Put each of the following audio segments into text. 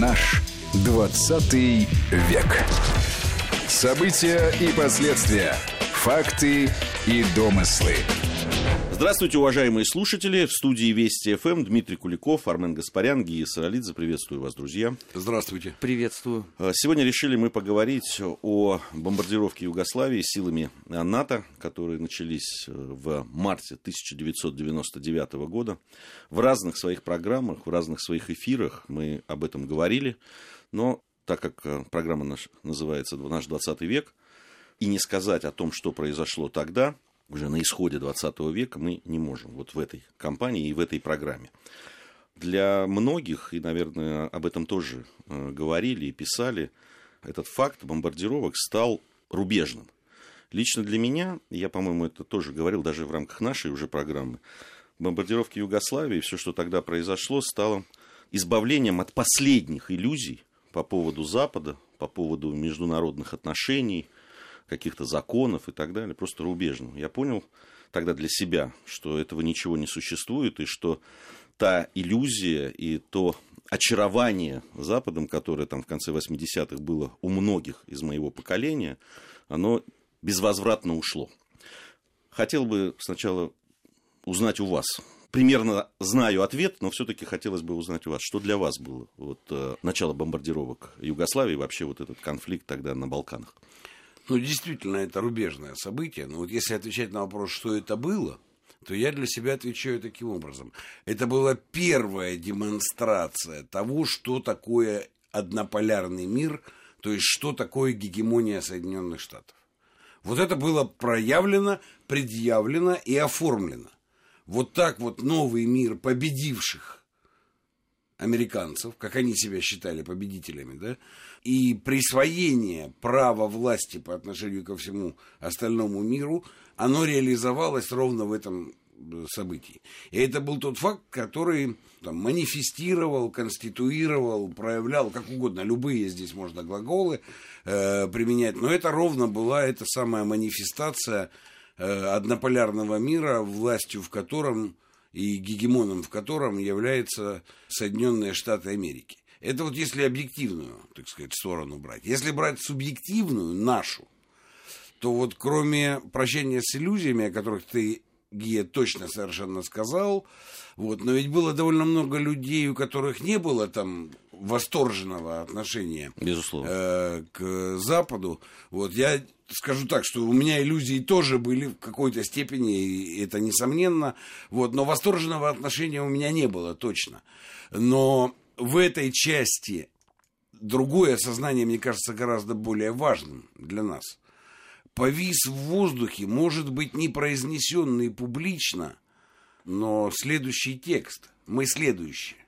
Наш 20 век. События и последствия. Факты и домыслы. Здравствуйте, уважаемые слушатели. В студии Вести ФМ Дмитрий Куликов, Армен Гаспарян, Гия Саралидзе. Приветствую вас, друзья. Здравствуйте. Приветствую. А, сегодня решили мы поговорить о бомбардировке Югославии силами НАТО, которые начались э, в марте 1999 года. В разных своих программах, в разных своих эфирах мы об этом говорили. Но так как э, программа наша называется «Наш 20 век», и не сказать о том, что произошло тогда – уже на исходе 20 века мы не можем вот в этой компании и в этой программе. Для многих, и, наверное, об этом тоже э, говорили и писали, этот факт бомбардировок стал рубежным. Лично для меня, я, по-моему, это тоже говорил даже в рамках нашей уже программы, бомбардировки Югославии, все, что тогда произошло, стало избавлением от последних иллюзий по поводу Запада, по поводу международных отношений – каких-то законов и так далее, просто рубежным. Я понял тогда для себя, что этого ничего не существует, и что та иллюзия и то очарование Западом, которое там в конце 80-х было у многих из моего поколения, оно безвозвратно ушло. Хотел бы сначала узнать у вас. Примерно знаю ответ, но все-таки хотелось бы узнать у вас, что для вас было вот, э, начало бомбардировок Югославии, вообще вот этот конфликт тогда на Балканах. Ну, действительно, это рубежное событие. Но вот если отвечать на вопрос, что это было, то я для себя отвечаю таким образом. Это была первая демонстрация того, что такое однополярный мир, то есть что такое гегемония Соединенных Штатов. Вот это было проявлено, предъявлено и оформлено. Вот так вот новый мир победивших американцев, как они себя считали победителями, да, и присвоение права власти по отношению ко всему остальному миру, оно реализовалось ровно в этом э, событии. И это был тот факт, который там, манифестировал, конституировал, проявлял, как угодно, любые здесь можно глаголы э, применять, но это ровно была эта самая манифестация э, однополярного мира, властью в котором и гегемоном в котором являются Соединенные Штаты Америки. Это вот если объективную, так сказать, сторону брать. Если брать субъективную, нашу, то вот кроме прощения с иллюзиями, о которых ты, Гия, точно совершенно сказал, вот, но ведь было довольно много людей, у которых не было там восторженного отношения Безусловно. Э, к Западу. Вот, я скажу так, что у меня иллюзии тоже были в какой-то степени, и это несомненно, вот, но восторженного отношения у меня не было точно. Но в этой части другое осознание, мне кажется, гораздо более важным для нас. Повис в воздухе, может быть, не произнесенный публично, но следующий текст. Мы следующие.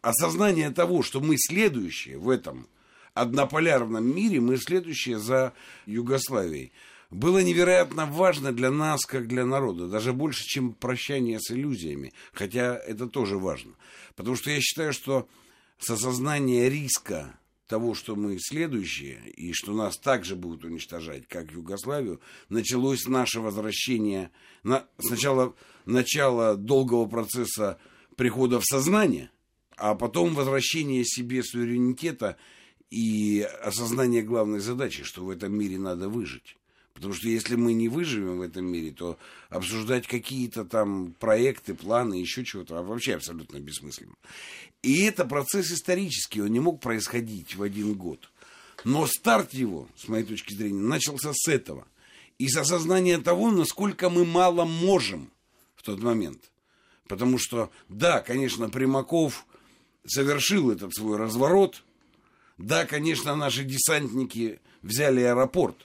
Осознание того, что мы следующие в этом – однополярном мире мы следующие за Югославией. Было невероятно важно для нас, как для народа, даже больше, чем прощание с иллюзиями, хотя это тоже важно. Потому что я считаю, что с осознания риска того, что мы следующие, и что нас также будут уничтожать, как Югославию, началось наше возвращение, на, сначала начало долгого процесса прихода в сознание, а потом возвращение себе суверенитета и осознание главной задачи, что в этом мире надо выжить. Потому что если мы не выживем в этом мире, то обсуждать какие-то там проекты, планы, еще чего-то, а вообще абсолютно бессмысленно. И это процесс исторический, он не мог происходить в один год. Но старт его, с моей точки зрения, начался с этого. И с осознания того, насколько мы мало можем в тот момент. Потому что, да, конечно, Примаков совершил этот свой разворот – да, конечно, наши десантники взяли аэропорт,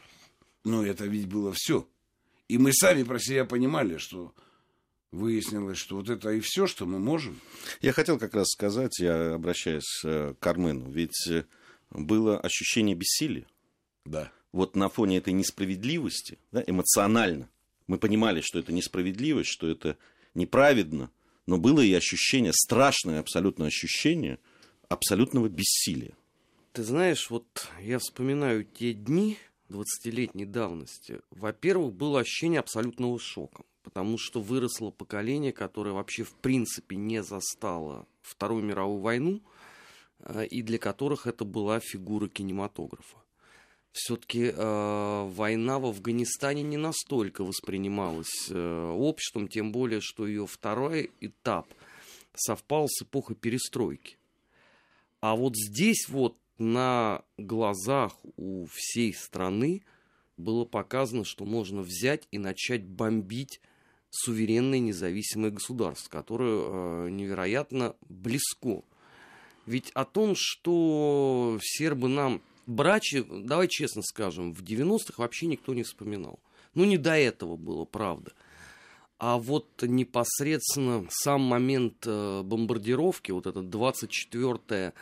но это ведь было все. И мы сами про себя понимали, что выяснилось, что вот это и все, что мы можем. Я хотел как раз сказать, я обращаюсь э, к Армену, ведь э, было ощущение бессилия. Да. Вот на фоне этой несправедливости, да, эмоционально, мы понимали, что это несправедливость, что это неправедно, но было и ощущение, страшное абсолютно ощущение абсолютного бессилия. Ты знаешь, вот я вспоминаю те дни 20-летней давности. Во-первых, было ощущение абсолютного шока, потому что выросло поколение, которое вообще в принципе не застало Вторую мировую войну. э, и для которых это была фигура кинематографа. Все-таки э, война в Афганистане не настолько воспринималась э, обществом, тем более, что ее второй этап совпал с эпохой перестройки. А вот здесь вот на глазах у всей страны было показано, что можно взять и начать бомбить суверенное независимое государство, которое э, невероятно близко. Ведь о том, что сербы нам брачи, давай честно скажем, в 90-х вообще никто не вспоминал. Ну, не до этого было, правда. А вот непосредственно сам момент э, бомбардировки, вот этот 24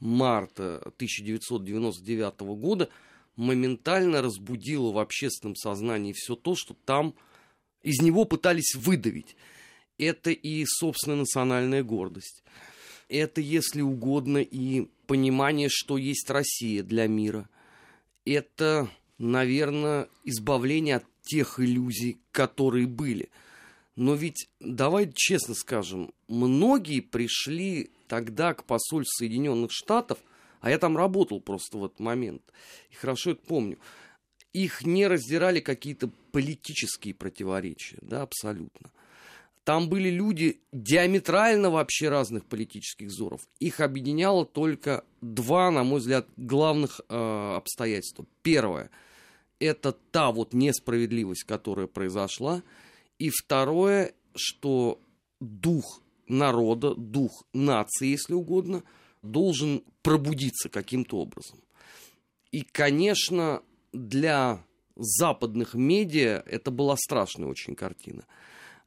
марта 1999 года, моментально разбудило в общественном сознании все то, что там из него пытались выдавить. Это и собственная национальная гордость. Это, если угодно, и понимание, что есть Россия для мира. Это, наверное, избавление от тех иллюзий, которые были. Но ведь, давай честно скажем, многие пришли тогда к посольству Соединенных Штатов, а я там работал просто в этот момент, и хорошо это помню, их не раздирали какие-то политические противоречия, да, абсолютно. Там были люди диаметрально вообще разных политических взоров. Их объединяло только два, на мой взгляд, главных э, обстоятельства. Первое – это та вот несправедливость, которая произошла. И второе, что дух народа, дух нации, если угодно, должен пробудиться каким-то образом. И, конечно, для западных медиа это была страшная очень картина –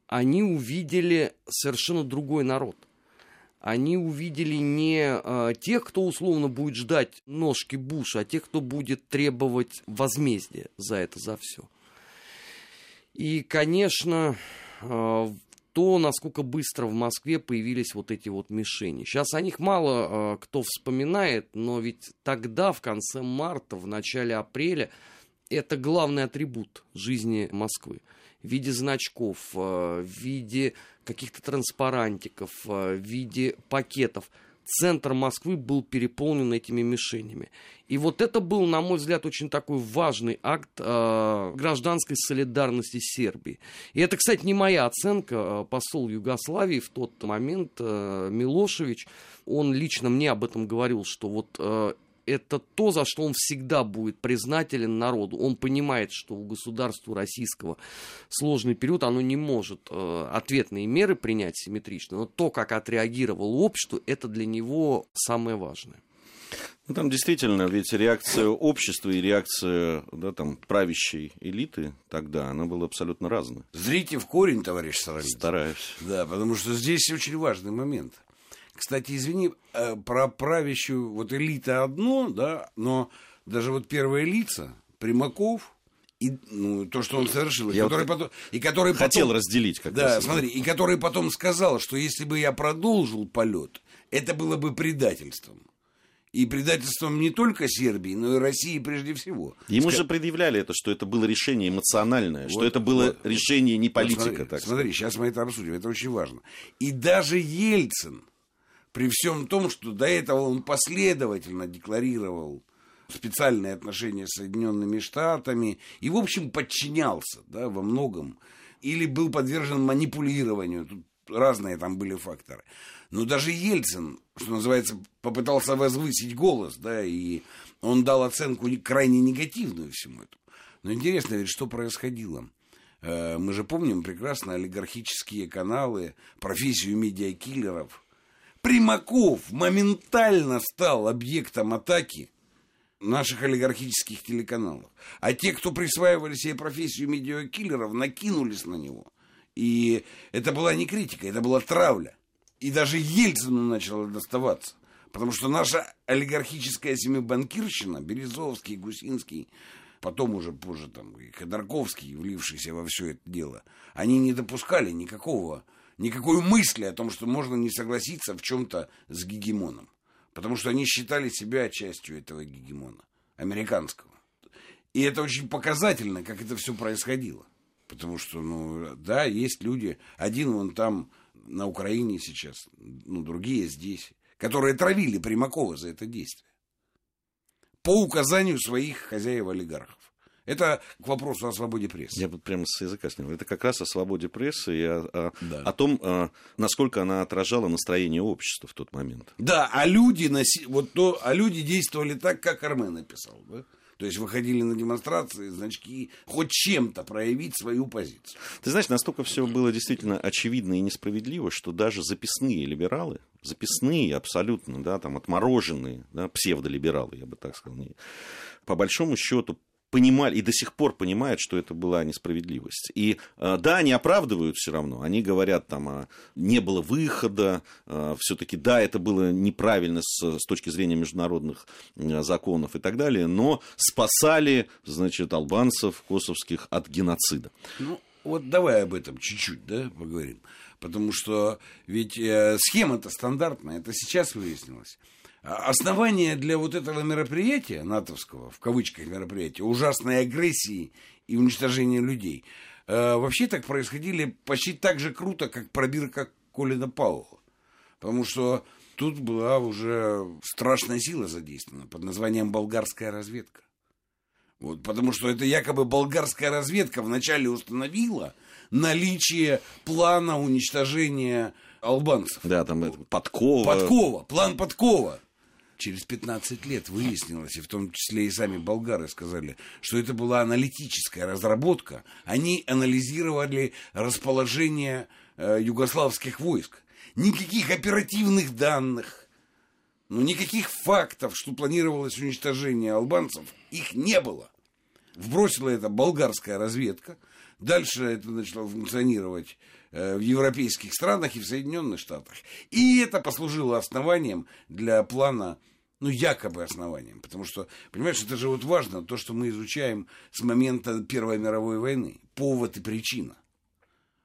они увидели совершенно другой народ. Они увидели не э, тех, кто условно будет ждать ножки Буша, а тех, кто будет требовать возмездия за это, за все. И, конечно, э, то, насколько быстро в Москве появились вот эти вот мишени. Сейчас о них мало э, кто вспоминает, но ведь тогда, в конце марта, в начале апреля, это главный атрибут жизни Москвы в виде значков, э, в виде каких-то транспарантиков, э, в виде пакетов. Центр Москвы был переполнен этими мишенями. И вот это был, на мой взгляд, очень такой важный акт э, гражданской солидарности Сербии. И это, кстати, не моя оценка. Э, посол Югославии в тот момент, э, Милошевич, он лично мне об этом говорил, что вот э, это то, за что он всегда будет признателен народу. Он понимает, что у государства российского сложный период, оно не может э, ответные меры принять симметрично, но то, как отреагировало общество, это для него самое важное. Ну, там действительно, ведь реакция общества и реакция да, там, правящей элиты тогда, она была абсолютно разная. Зрите в корень, товарищ Саралин. Стараюсь. Да, потому что здесь очень важный момент – кстати, извини, э, про правящую, вот элита одно, да, но даже вот первые лица, Примаков, и ну, то, что он совершил, я и который, вот потом, и который хотел потом, разделить как да, раз. смотри, и который потом сказал, что если бы я продолжил полет, это было бы предательством. И предательством не только Сербии, но и России прежде всего. Ему Ска... же предъявляли это, что это было решение эмоциональное, вот, что это было вот, решение не политика. Вот смотри, так смотри, сейчас мы это обсудим, это очень важно. И даже Ельцин, при всем том, что до этого он последовательно декларировал специальные отношения с Соединенными Штатами и, в общем, подчинялся да, во многом. Или был подвержен манипулированию. Тут разные там были факторы. Но даже Ельцин, что называется, попытался возвысить голос, да, и он дал оценку крайне негативную всему этому. Но интересно ведь, что происходило. Э, мы же помним прекрасно олигархические каналы, профессию медиакиллеров – Примаков моментально стал объектом атаки наших олигархических телеканалов. А те, кто присваивали себе профессию медиакиллеров, накинулись на него. И это была не критика, это была травля. И даже Ельцину начало доставаться. Потому что наша олигархическая семибанкирщина, Березовский, Гусинский, потом уже позже там и Ходорковский, влившийся во все это дело, они не допускали никакого никакой мысли о том, что можно не согласиться в чем-то с гегемоном. Потому что они считали себя частью этого гегемона, американского. И это очень показательно, как это все происходило. Потому что, ну, да, есть люди, один вон там на Украине сейчас, ну, другие здесь, которые травили Примакова за это действие. По указанию своих хозяев-олигархов. Это к вопросу о свободе прессы. Я бы прямо с языка снял. Это как раз о свободе прессы и о, о, Да. о том, а, насколько она отражала настроение общества в тот момент. Да, а люди, носи... вот то... а люди действовали так, как Армен написал. Да? То есть выходили на демонстрации, значки, хоть чем-то проявить свою позицию. Ты знаешь, настолько все было действительно очевидно и несправедливо, что даже записные либералы, записные абсолютно, да, там отмороженные, да, псевдолибералы, я бы так сказал, по большому счету понимали и до сих пор понимают, что это была несправедливость. И э, да, они оправдывают все равно. Они говорят, там, а, не было выхода, все-таки да, это было неправильно с, с точки зрения международных э, законов и так далее, но спасали, значит, албанцев косовских от геноцида. Ну, вот давай об этом чуть-чуть, да, поговорим. Потому что ведь э, схема-то стандартная, это сейчас выяснилось. А Основание для вот этого мероприятия, натовского, в кавычках мероприятия, ужасной агрессии и уничтожения людей, э, вообще так происходили почти так же круто, как пробирка Колина Пауэлла. Потому что тут была уже страшная сила задействована под названием «Болгарская разведка». Вот, потому что это якобы болгарская разведка вначале установила наличие плана уничтожения албанцев. Да, там это, подкова. Подкова, план подкова. Через 15 лет выяснилось, и в том числе и сами болгары сказали, что это была аналитическая разработка. Они анализировали расположение э, югославских войск. Никаких оперативных данных, ну, никаких фактов, что планировалось уничтожение албанцев, их не было. Вбросила это болгарская разведка. Дальше это начало функционировать э, в европейских странах и в Соединенных Штатах. И это послужило основанием для плана, ну, якобы основанием. Потому что, понимаешь, это же вот важно, то, что мы изучаем с момента Первой мировой войны. Повод и причина.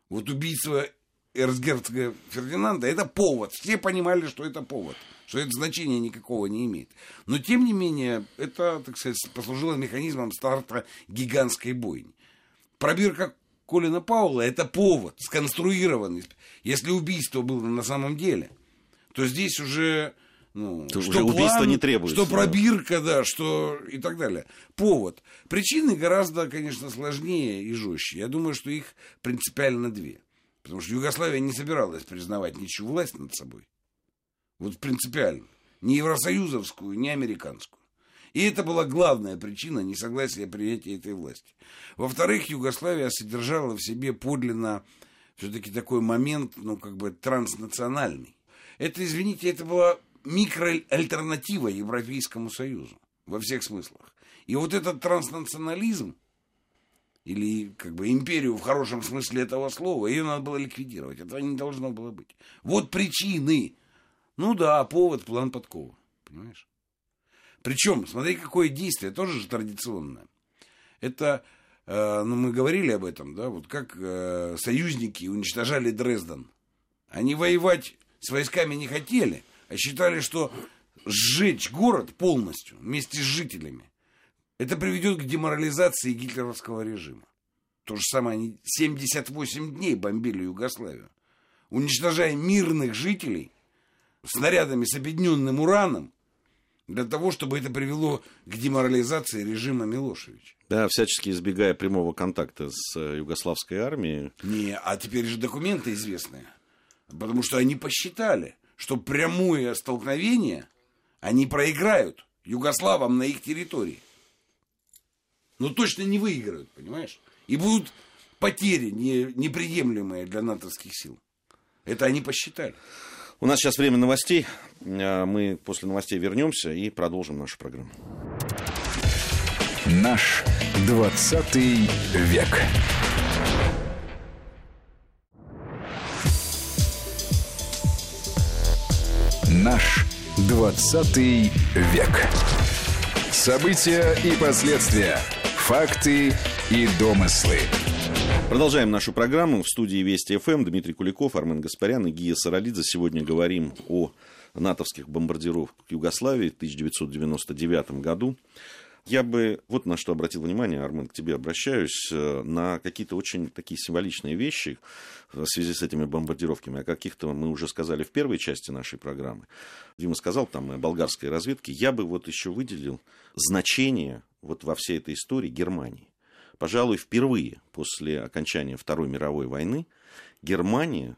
Вот убийство эрцгерцога Фердинанда – это повод. Все понимали, что это повод, что это значения никакого не имеет. Но, тем не менее, это, так сказать, послужило механизмом старта гигантской бойни. Пробирка Колина Паула – это повод, сконструированный. Если убийство было на самом деле, то здесь уже... Ну, То уже убийство не требуется, Что пробирка, да, что и так далее. Повод. Причины гораздо, конечно, сложнее и жестче. Я думаю, что их принципиально две. Потому что Югославия не собиралась признавать ничью власть над собой. Вот принципиально. Ни евросоюзовскую, ни американскую. И это была главная причина несогласия принятия этой власти. Во-вторых, Югославия содержала в себе подлинно все-таки такой момент, ну, как бы транснациональный. Это, извините, это была микроальтернатива Европейскому Союзу во всех смыслах. И вот этот транснационализм, или как бы империю в хорошем смысле этого слова, ее надо было ликвидировать. Этого не должно было быть. Вот причины. Ну да, повод, план подкова. Понимаешь? Причем, смотри, какое действие, тоже же традиционное. Это, э, ну, мы говорили об этом, да, вот как э, союзники уничтожали Дрезден. Они воевать с войсками не хотели, а считали, что сжечь город полностью вместе с жителями, это приведет к деморализации гитлеровского режима. То же самое, они 78 дней бомбили Югославию, уничтожая мирных жителей снарядами с объединенным ураном, для того, чтобы это привело к деморализации режима Милошевича. Да, всячески избегая прямого контакта с э, югославской армией. Не, а теперь же документы известные. Потому что они посчитали, что прямое столкновение они проиграют югославам на их территории. Но точно не выиграют, понимаешь? И будут потери не, неприемлемые для натовских сил. Это они посчитали. У нас сейчас время новостей. Э, Мы после новостей вернемся и продолжим нашу программу. Наш 20 век. Наш 20 век. События и последствия. Факты и домыслы. Продолжаем нашу программу. В студии Вести ФМ Дмитрий Куликов, Армен Гаспарян и Гия Саралидзе. Сегодня говорим о натовских бомбардировках Югославии в 1999 году. Я бы вот на что обратил внимание, Армен, к тебе обращаюсь, э, на какие-то очень такие символичные вещи в связи с этими бомбардировками. О каких-то мы уже сказали в первой части нашей программы. Дима сказал там о болгарской разведке. Я бы вот еще выделил значение вот во всей этой истории Германии. Пожалуй, впервые после окончания Второй мировой войны Германия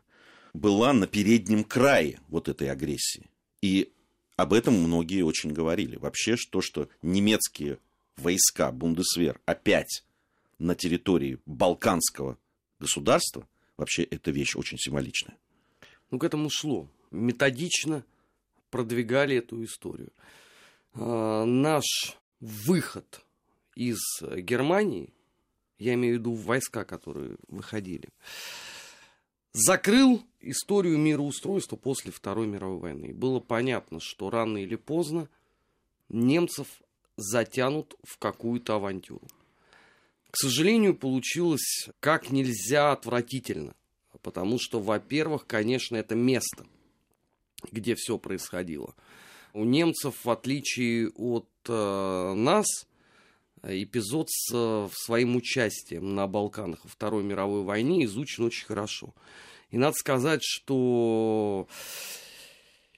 была на переднем крае вот этой агрессии. И об этом многие очень говорили. Вообще, то, что немецкие войска, Бундесвер, опять на территории балканского государства, вообще это вещь очень символичная. Ну, к этому шло. Методично продвигали эту историю. А, наш выход из Германии, я имею в виду войска, которые выходили, закрыл историю мироустройства после Второй мировой войны. было понятно, что рано или поздно немцев затянут в какую-то авантюру. К сожалению, получилось как нельзя отвратительно. Потому что, во-первых, конечно, это место, где все происходило. У немцев, в отличие от э, нас, эпизод с э, своим участием на Балканах во Второй мировой войне изучен очень хорошо. И надо сказать, что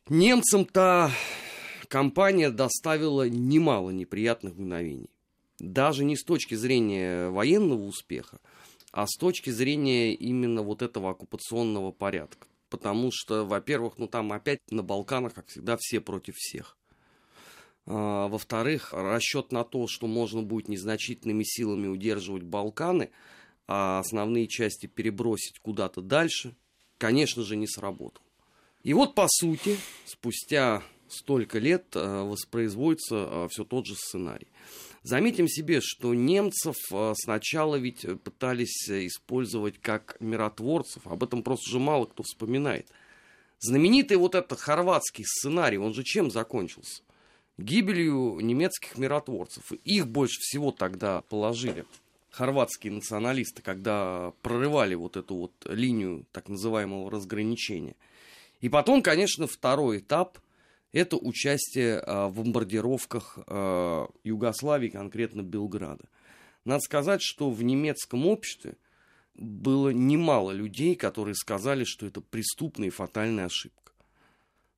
немцам-то компания доставила немало неприятных мгновений. Даже не с точки зрения военного успеха, а с точки зрения именно вот этого оккупационного порядка. Потому что, во-первых, ну там опять на Балканах, как всегда, все против всех. А, во-вторых, расчет на то, что можно будет незначительными силами удерживать Балканы, а основные части перебросить куда-то дальше, конечно же, не сработал. И вот, по сути, спустя столько лет э, воспроизводится э, все тот же сценарий. Заметим себе, что немцев сначала ведь пытались использовать как миротворцев, об этом просто уже мало кто вспоминает. Знаменитый вот этот хорватский сценарий, он же чем закончился? Гибелью немецких миротворцев. Их больше всего тогда положили хорватские националисты, когда прорывали вот эту вот линию так называемого разграничения. И потом, конечно, второй этап – это участие а, в бомбардировках а, Югославии, конкретно Белграда. Надо сказать, что в немецком обществе было немало людей, которые сказали, что это преступная и фатальная ошибка.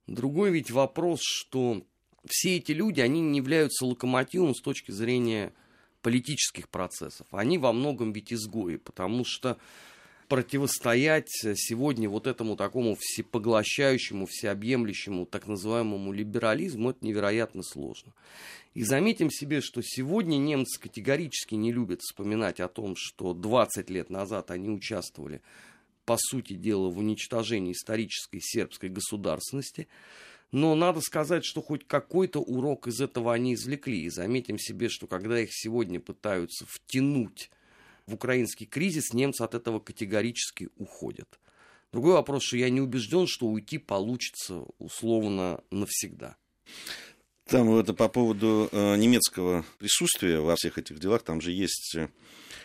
Другой ведь вопрос, что все эти люди, они не являются локомотивом с точки зрения политических процессов. Они во многом ведь изгои, потому что противостоять сегодня вот этому такому всепоглощающему, всеобъемлющему так называемому либерализму, это невероятно сложно. И заметим себе, что сегодня немцы категорически не любят вспоминать о том, что 20 лет назад они участвовали, по сути дела, в уничтожении исторической сербской государственности, но надо сказать, что хоть какой-то урок из этого они извлекли. И заметим себе, что когда их сегодня пытаются втянуть в украинский кризис, немцы от этого категорически уходят. Другой вопрос, что я не убежден, что уйти получится условно навсегда. Там это по поводу э, немецкого присутствия во всех этих делах, там же есть э,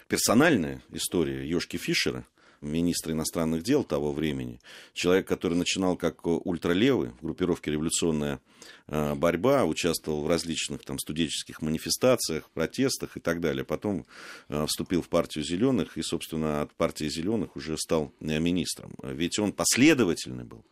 персональная история Ёшки Фишера, министра иностранных дел того времени, человек, который начинал как ультралевый в группировке «Революционная э, борьба», участвовал в различных там, студенческих манифестациях, протестах и так далее. Потом э, вступил в партию «Зеленых» и, собственно, от партии «Зеленых» уже стал э, министром. Ведь он последовательный был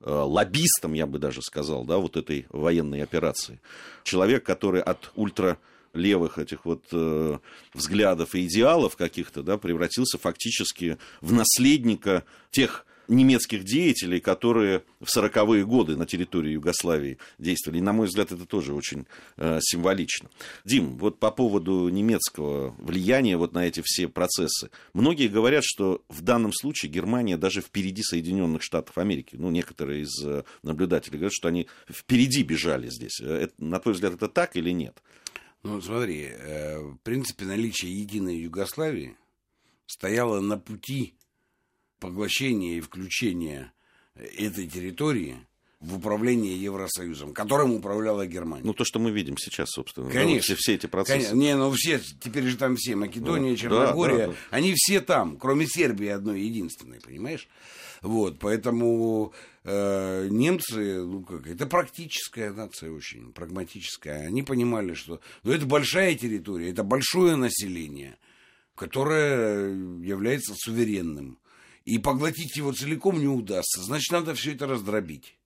лоббистом, я бы даже сказал, да, вот этой военной операции. Человек, который от ультра левых этих вот э, взглядов и идеалов каких-то, да, превратился фактически в наследника тех немецких деятелей, которые в сороковые годы на территории Югославии действовали. И, на мой взгляд, это тоже очень э, символично. Дим, вот по поводу немецкого влияния вот на эти все процессы. Многие говорят, что в данном случае Германия даже впереди Соединенных Штатов Америки. Ну, некоторые из э, наблюдателей говорят, что они впереди бежали здесь. Э, это, на твой взгляд, это так или нет? Ну, смотри, э, в принципе, наличие единой Югославии стояло на пути поглощения и включения этой территории в управлении Евросоюзом, которым управляла Германия. Ну, то, что мы видим сейчас, собственно. Конечно. Да, все, все эти процессы. Конечно. Не, ну все, теперь же там все, Македония, Ну, Черногория, да, да, да. они все там, кроме Сербии одной единственной, понимаешь? Вот, поэтому э, немцы, ну как, это практическая нация очень, прагматическая. Они понимали, что ну, это большая территория, это большое население, которое является суверенным. И поглотить его целиком не удастся, значит, надо все это раздробить.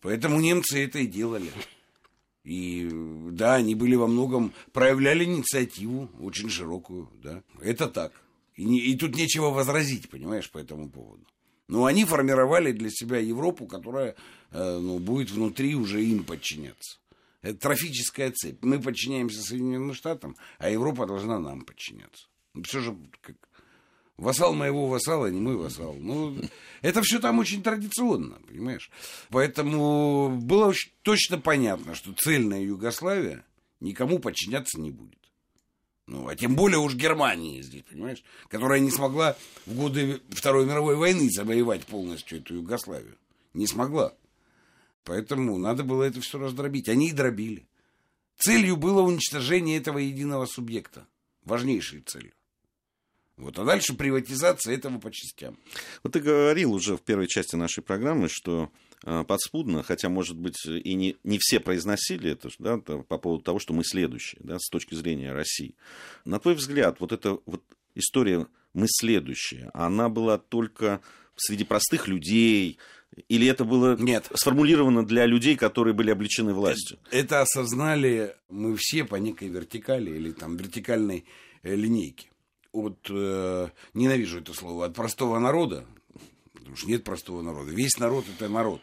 Поэтому немцы это и делали. И да, они были во многом, проявляли инициативу очень широкую, да. Это так. И, не- и тут нечего возразить, понимаешь, по этому поводу. Но они формировали для себя Европу, которая э, ну, будет внутри уже им подчиняться. Это трофическая цепь. Мы подчиняемся Соединенным Штатам, а Европа должна нам подчиняться. Ну, все же как вассал моего вассала, не мой вассал. Ну, это все там очень традиционно, понимаешь? Поэтому было очень точно понятно, что цельная Югославия никому подчиняться не будет. Ну, а тем более уж Германии здесь, понимаешь, которая не смогла в годы Второй мировой войны завоевать полностью эту Югославию. Не смогла. Поэтому надо было это все раздробить. Они и дробили. Целью было уничтожение этого единого субъекта. Важнейшей целью. Вот, а дальше приватизация этого по частям. Вот ты говорил уже в первой части нашей программы, что подспудно, хотя, может быть, и не, не все произносили это, да, по поводу того, что мы следующие, да, с точки зрения России. На твой взгляд, вот эта вот история «мы следующие», она была только среди простых людей, или это было Нет. сформулировано для людей, которые были обличены властью? Это осознали мы все по некой вертикали или там вертикальной э, линейке. От, э, ненавижу это слово, от простого народа, потому что нет простого народа. Весь народ это народ.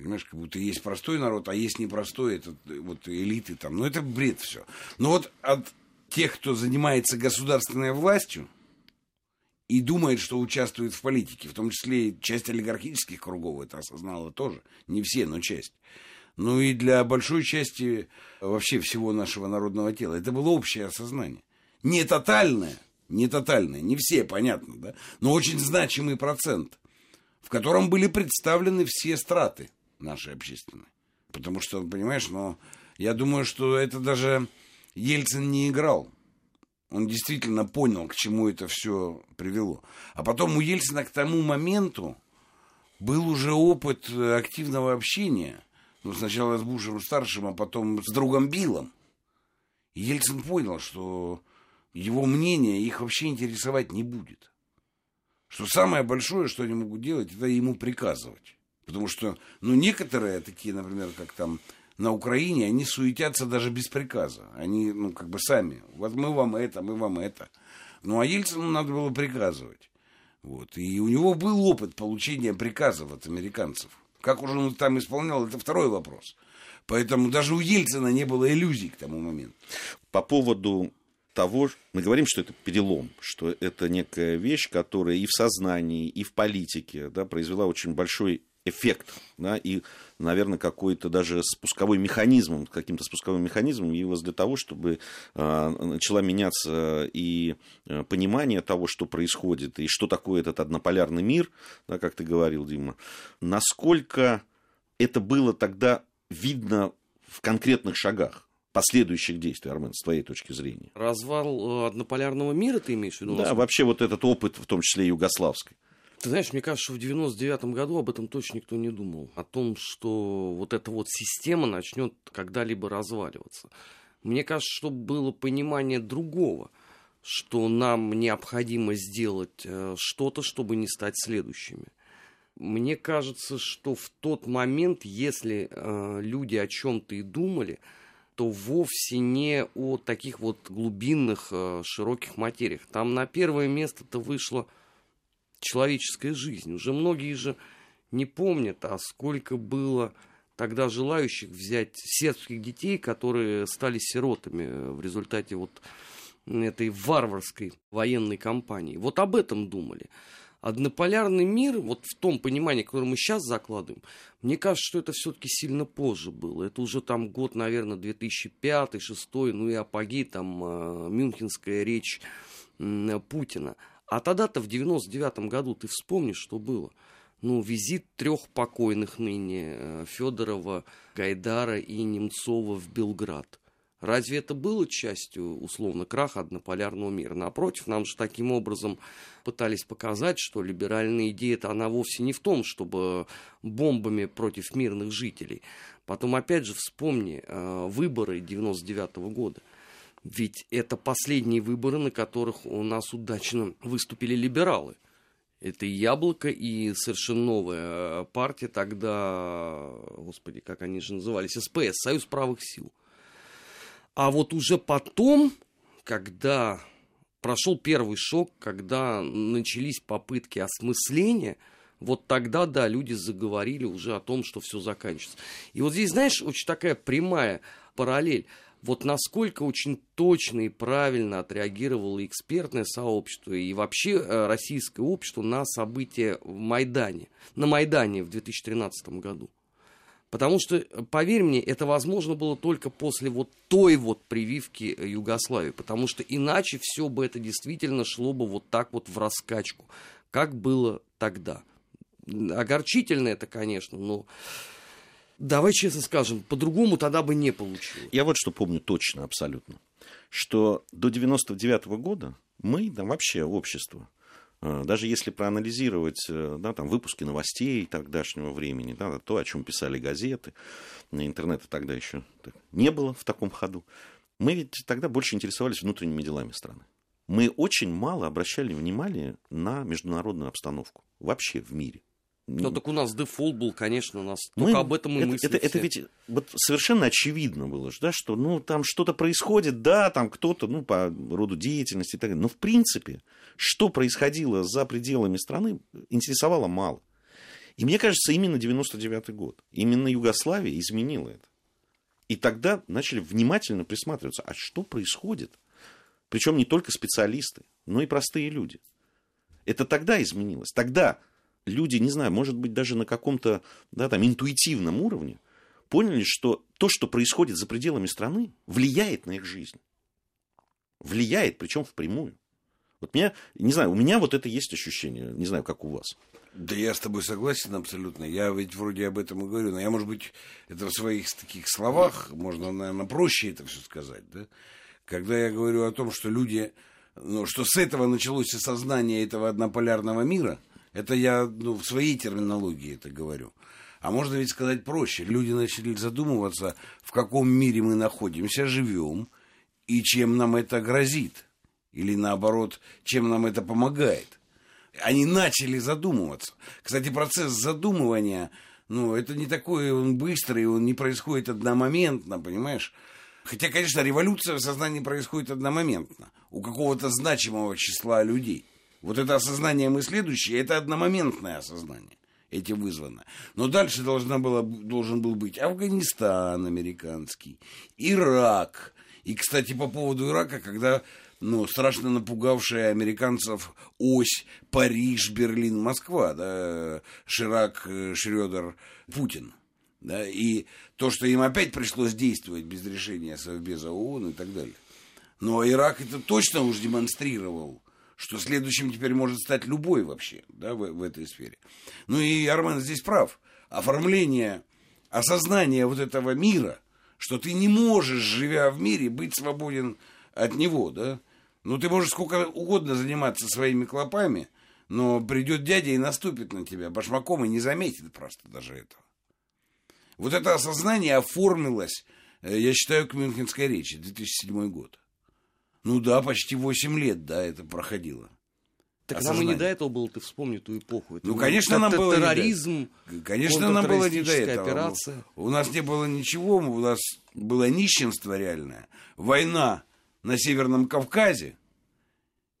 Понимаешь, как будто есть простой народ, а есть непростой, это э, вот элиты там. Ну, это бред все. Но вот от тех, кто занимается государственной властью и думает, что участвует в политике, в том числе и часть олигархических кругов это осознала тоже. Не все, но часть. Ну и для большой части вообще всего нашего народного тела. Это было общее осознание. Не тотальное, не тотальное, не все, понятно, да, но очень значимый процент, в котором были представлены все страты нашей общественной. Потому что, понимаешь, ну, я думаю, что это даже Ельцин не играл. Он действительно понял, к чему это все привело. А потом у Ельцина к тому моменту был уже опыт э, активного общения. Ну, сначала с Бушем-старшим, а потом с другом Биллом. И Ельцин понял, что его мнение их вообще интересовать не будет. Что самое большое, что они могут делать, это ему приказывать. Потому что, ну, некоторые такие, например, как там на Украине, они суетятся даже без приказа. Они, ну, как бы сами. Вот мы вам это, мы вам это. Ну, а Ельцину надо было приказывать. Вот. И у него был опыт получения приказов от американцев. Как уже он там исполнял, это второй вопрос. Поэтому даже у Ельцина не было иллюзий к тому моменту. по поводу того, мы говорим, что это перелом, что это некая вещь, которая и в сознании, и в политике да, произвела очень большой эффект, да, и, наверное, какой-то даже спусковой механизм, каким-то спусковым механизмом явилось для того, чтобы э, начала меняться и э, понимание того, что происходит, и что такое этот однополярный мир, да, как ты говорил, Дима. Насколько это было тогда видно в конкретных шагах последующих действий, Армен, с твоей точки зрения? Развал э, однополярного мира ты имеешь в виду? Да, вообще вот этот опыт, в том числе югославской. Ты знаешь, мне кажется, в 99 году об этом точно никто не думал. О том, что вот эта вот система начнет когда-либо разваливаться. Мне кажется, что было понимание другого, что нам необходимо сделать э, что-то, чтобы не стать следующими. Мне кажется, что в тот момент, если э, люди о чем-то и думали, то вовсе не о таких вот глубинных, э, широких материях. Там на первое место-то вышло человеческая жизнь. Уже многие же не помнят, а сколько было тогда желающих взять сербских детей, которые стали сиротами в результате вот этой варварской военной кампании. Вот об этом думали. Однополярный мир, вот в том понимании, которое мы сейчас закладываем, мне кажется, что это все-таки сильно позже было. Это уже там год, наверное, 2005-2006, ну и апогей, там, э, мюнхенская речь Путина. А тогда-то в 99 году ты вспомнишь, что было. ну, визит трех покойных ныне э, Федорова, Гайдара и Немцова в Белград. Разве это было частью, условно, краха однополярного мира? Напротив, нам же таким образом пытались показать, что либеральная идея это она вовсе не в том, чтобы бомбами против мирных жителей. Потом, опять же, вспомни э, выборы 99 -го года. Ведь это последние выборы, на которых у нас удачно выступили либералы. Это и Яблоко, и совершенно новая э, партия тогда, господи, как они же назывались, СПС, Союз правых сил. А вот уже потом, когда прошел первый шок, когда начались попытки осмысления, вот тогда, да, люди заговорили уже о том, что все заканчивается. И вот здесь, знаешь, очень такая прямая параллель. Вот насколько очень точно и правильно отреагировало экспертное сообщество и вообще э, российское общество на события в Майдане, на Майдане в 2013 году. Потому что, поверь мне, это возможно было только после вот той вот прививки Югославии. Потому что иначе все бы это действительно шло бы вот так вот в раскачку, как было тогда. Огорчительно это, конечно, но давай честно скажем, по-другому тогда бы не получилось. Я вот что помню точно абсолютно, что до 99 -го года мы, да вообще общество, Э, даже если проанализировать э, да, там, выпуски новостей тогдашнего времени, да, то, о чем писали газеты, интернета тогда еще не было в таком ходу, мы ведь тогда больше интересовались внутренними делами страны. Мы очень мало обращали внимание на международную обстановку вообще в мире. Ну, так у нас дефолт был, конечно, у нас мы, только об этом и это, мыслили это, это ведь вот совершенно очевидно было, да, что ну, там что-то происходит, да, там кто-то, ну, по роду деятельности и так далее. Но, в принципе, что происходило за пределами страны, интересовало мало. И мне кажется, именно 99 год, именно Югославия изменила это. И тогда начали внимательно присматриваться, а что происходит? Причем не только специалисты, но и простые люди. Это тогда изменилось. Тогда люди, не знаю, может быть, даже на каком-то да, там, интуитивном уровне поняли, что то, что происходит за пределами страны, влияет на их жизнь. Влияет, причем впрямую. Вот меня, не знаю, у меня вот это есть ощущение, не знаю, как у вас. Да я с тобой согласен абсолютно. Я ведь вроде об этом и говорю, но я, может быть, это в своих таких словах, можно, наверное, проще это все сказать, да? Когда я говорю о том, что люди, ну, что с этого началось осознание этого однополярного мира – это я ну, в своей терминологии это говорю. А можно ведь сказать проще. Люди начали задумываться, в каком мире мы находимся, живем, и чем нам это грозит. Или наоборот, чем нам это помогает. Они начали задумываться. Кстати, процесс задумывания, ну, это не такой он быстрый, он не происходит одномоментно, понимаешь? Хотя, конечно, революция в сознании происходит одномоментно. У какого-то значимого числа людей. Вот это осознание мы следующее, это одномоментное осознание этим вызвано. Но дальше должна была, должен был быть Афганистан американский, Ирак. И, кстати, по поводу Ирака, когда ну, страшно напугавшая американцев ось Париж, Берлин, Москва, да, Ширак, Шредер, Путин. Да, и то, что им опять пришлось действовать без решения Совбеза ООН и так далее. Но Ирак это точно уж демонстрировал что следующим теперь может стать любой вообще да, в, в этой сфере. Ну и Армен здесь прав. Оформление, осознание вот этого мира, что ты не можешь, живя в мире, быть свободен от него, да. Ну, ты можешь сколько угодно заниматься своими клопами, но придет дядя и наступит на тебя башмаком и не заметит просто даже этого. Вот это осознание оформилось, э, я считаю, к Мюнхенской речи, 2007 год. Ну да, почти 8 лет, да, это проходило. Так Осознание. нам и не до этого было, ты вспомни ту эпоху. Это ну, конечно, нам было терроризм, конечно, нам было не до этого. Операция. У нас не было ничего, у нас было нищенство реальное. Война на Северном Кавказе.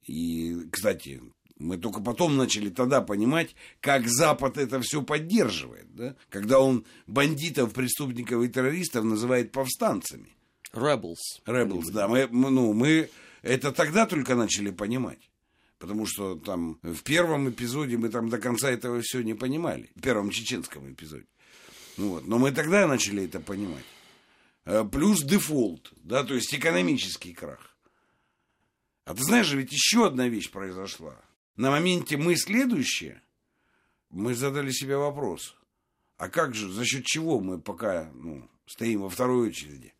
И, кстати, мы только потом начали тогда понимать, как Запад это все поддерживает. Да? Когда он бандитов, преступников и террористов называет повстанцами. Rebels. Rebels, да. Мы, ну, мы это тогда только начали понимать. Потому что там в первом эпизоде мы там до конца этого все не понимали. В первом чеченском эпизоде. Ну, вот. Но мы тогда начали это понимать. Э, плюс дефолт, да, то есть экономический крах. А ты знаешь ведь еще одна вещь произошла. На моменте мы следующее, мы задали себе вопрос, а как же, за счет чего мы пока ну, стоим во второй очереди?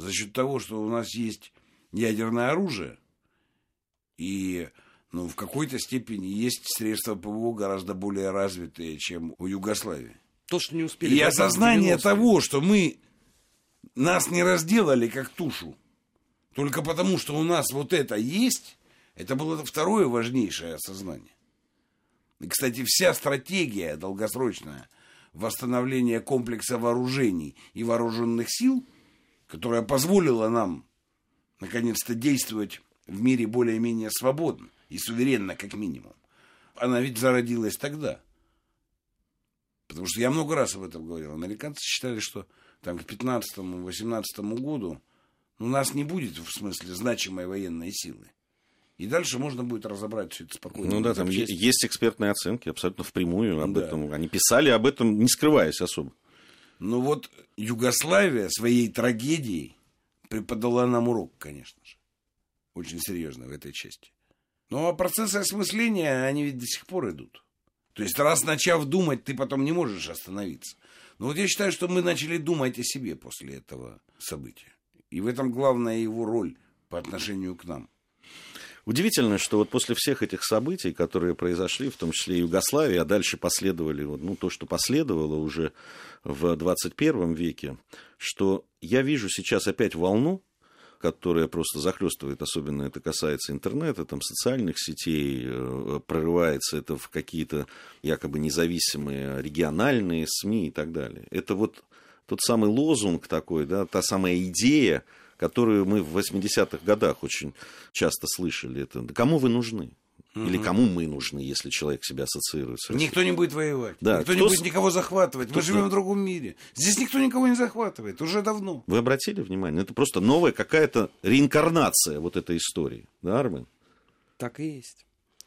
За счет того, что у нас есть ядерное оружие, и ну, в какой-то степени есть средства ПВО гораздо более развитые, чем у Югославии. То, что не успели. И осознание того, что мы нас не разделали как тушу, только потому, что у нас вот это есть, это было второе важнейшее осознание. И, кстати, вся стратегия долгосрочная восстановления комплекса вооружений и вооруженных сил, которая позволила нам наконец-то действовать в мире более-менее свободно и суверенно, как минимум, она ведь зародилась тогда. Потому что я много раз об этом говорил. Американцы считали, что там к 15-18 году у нас не будет, в смысле, значимой военной силы. И дальше можно будет разобрать все это спокойно. Ну да, там есть экспертные оценки, абсолютно впрямую об да. этом. Они писали об этом, не скрываясь особо. Ну вот Югославия своей трагедией преподала нам урок, конечно же. Очень серьезно в этой части. Ну, а процессы осмысления, они ведь до сих пор идут. То есть, раз начав думать, ты потом не можешь остановиться. Но вот я считаю, что мы начали думать о себе после этого события. И в этом главная его роль по отношению к нам. Удивительно, что вот после всех этих событий, которые произошли, в том числе и Югославии, а дальше последовали, вот, ну, то, что последовало уже в 21 веке, что я вижу сейчас опять волну, которая просто захлестывает, особенно это касается интернета, там, социальных сетей, э, прорывается это в какие-то якобы независимые региональные СМИ и так далее. Это вот тот самый лозунг такой, да, та самая идея, которую мы в 80-х годах очень часто слышали. Это «Да кому вы нужны?» Или кому мы нужны, если человек себя ассоциирует с Россией? Никто не будет воевать. Да, никто не будет никого захватывать. Кто... Мы живем в другом мире. Здесь никто никого не захватывает. Уже давно. Вы обратили внимание? Это просто новая какая-то реинкарнация вот этой истории. Да, Армен? Так и есть.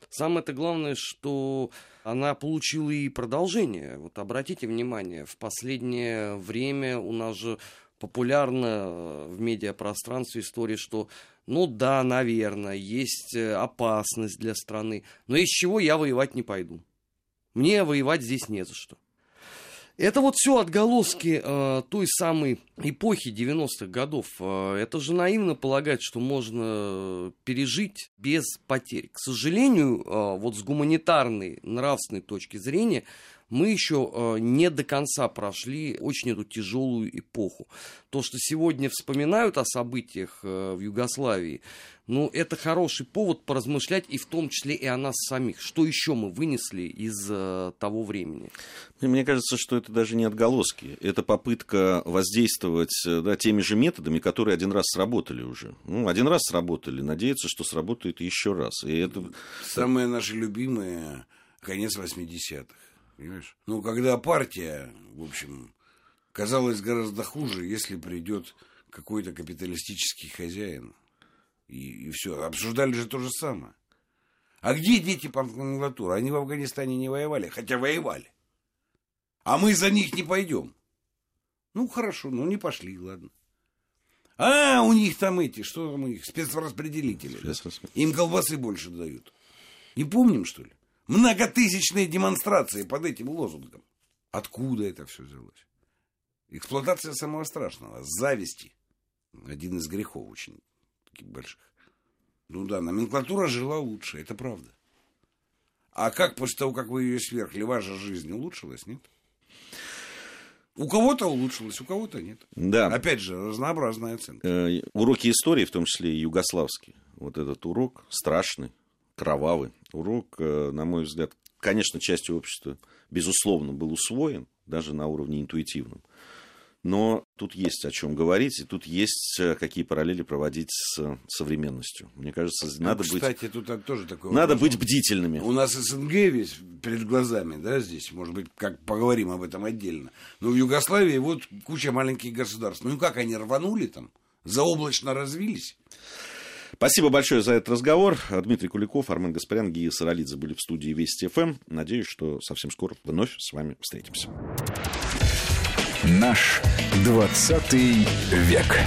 Самое-то главное, что она получила и продолжение. Вот обратите внимание, в последнее время у нас же популярна э, в медиапространстве история, что ну да, наверное, есть э, опасность для страны, но из чего я воевать не пойду. Мне воевать здесь не за что. Это вот все отголоски э, той самой эпохи 90-х годов. Э, это же наивно полагать, что можно пережить без потерь. К сожалению, э, вот с гуманитарной, нравственной точки зрения, мы еще э, не до конца прошли очень эту тяжелую эпоху. То, что сегодня вспоминают о событиях э, в Югославии, ну, это хороший повод поразмышлять и в том числе и о нас самих. Что еще мы вынесли из э, того времени? Мне кажется, что это даже не отголоски. Это попытка воздействовать да, теми же методами, которые один раз сработали уже. Ну, один раз сработали, надеяться, что сработает еще раз. И это... Самое наше любимое конец 80-х. Понимаешь? Ну, когда партия, в общем, казалась гораздо хуже, если придет какой-то капиталистический хозяин. И, и все. Обсуждали же то же самое. А где дети номенклатуры? Они в Афганистане не воевали, хотя воевали. А мы за них не пойдем. Ну, хорошо, ну не пошли, ладно. А, у них там эти, что там у них, спецраспределители. Им колбасы больше дают. Не помним, что ли? Многотысячные демонстрации под этим лозунгом. Откуда это все взялось? Эксплуатация самого страшного, зависти. Один из грехов очень таких больших. Ну да, номенклатура жила лучше, это правда. А как после того, как вы ее свергли, ваша жизнь улучшилась, нет? У кого-то улучшилось, у кого-то нет. Да. Опять же, разнообразная оценка. Э, уроки истории, в том числе и югославские. Вот этот урок страшный, кровавый урок, э, на мой взгляд, конечно, частью общества, безусловно, был усвоен, даже на уровне интуитивном. Но тут есть о чем говорить, и тут есть э, какие параллели проводить с современностью. Мне кажется, ну, надо кстати, быть... тут тоже такое. Надо быть бдительными. У нас СНГ весь перед глазами, да, здесь, может быть, как поговорим об этом отдельно. Но в Югославии вот куча маленьких государств. Ну как они рванули там? Заоблачно развились? Спасибо большое за этот разговор. Дмитрий Куликов, Армен Гаспарян, Гия Саралидзе были в студии Вести ФМ. Надеюсь, что совсем скоро вновь с вами встретимся. Наш 20 век.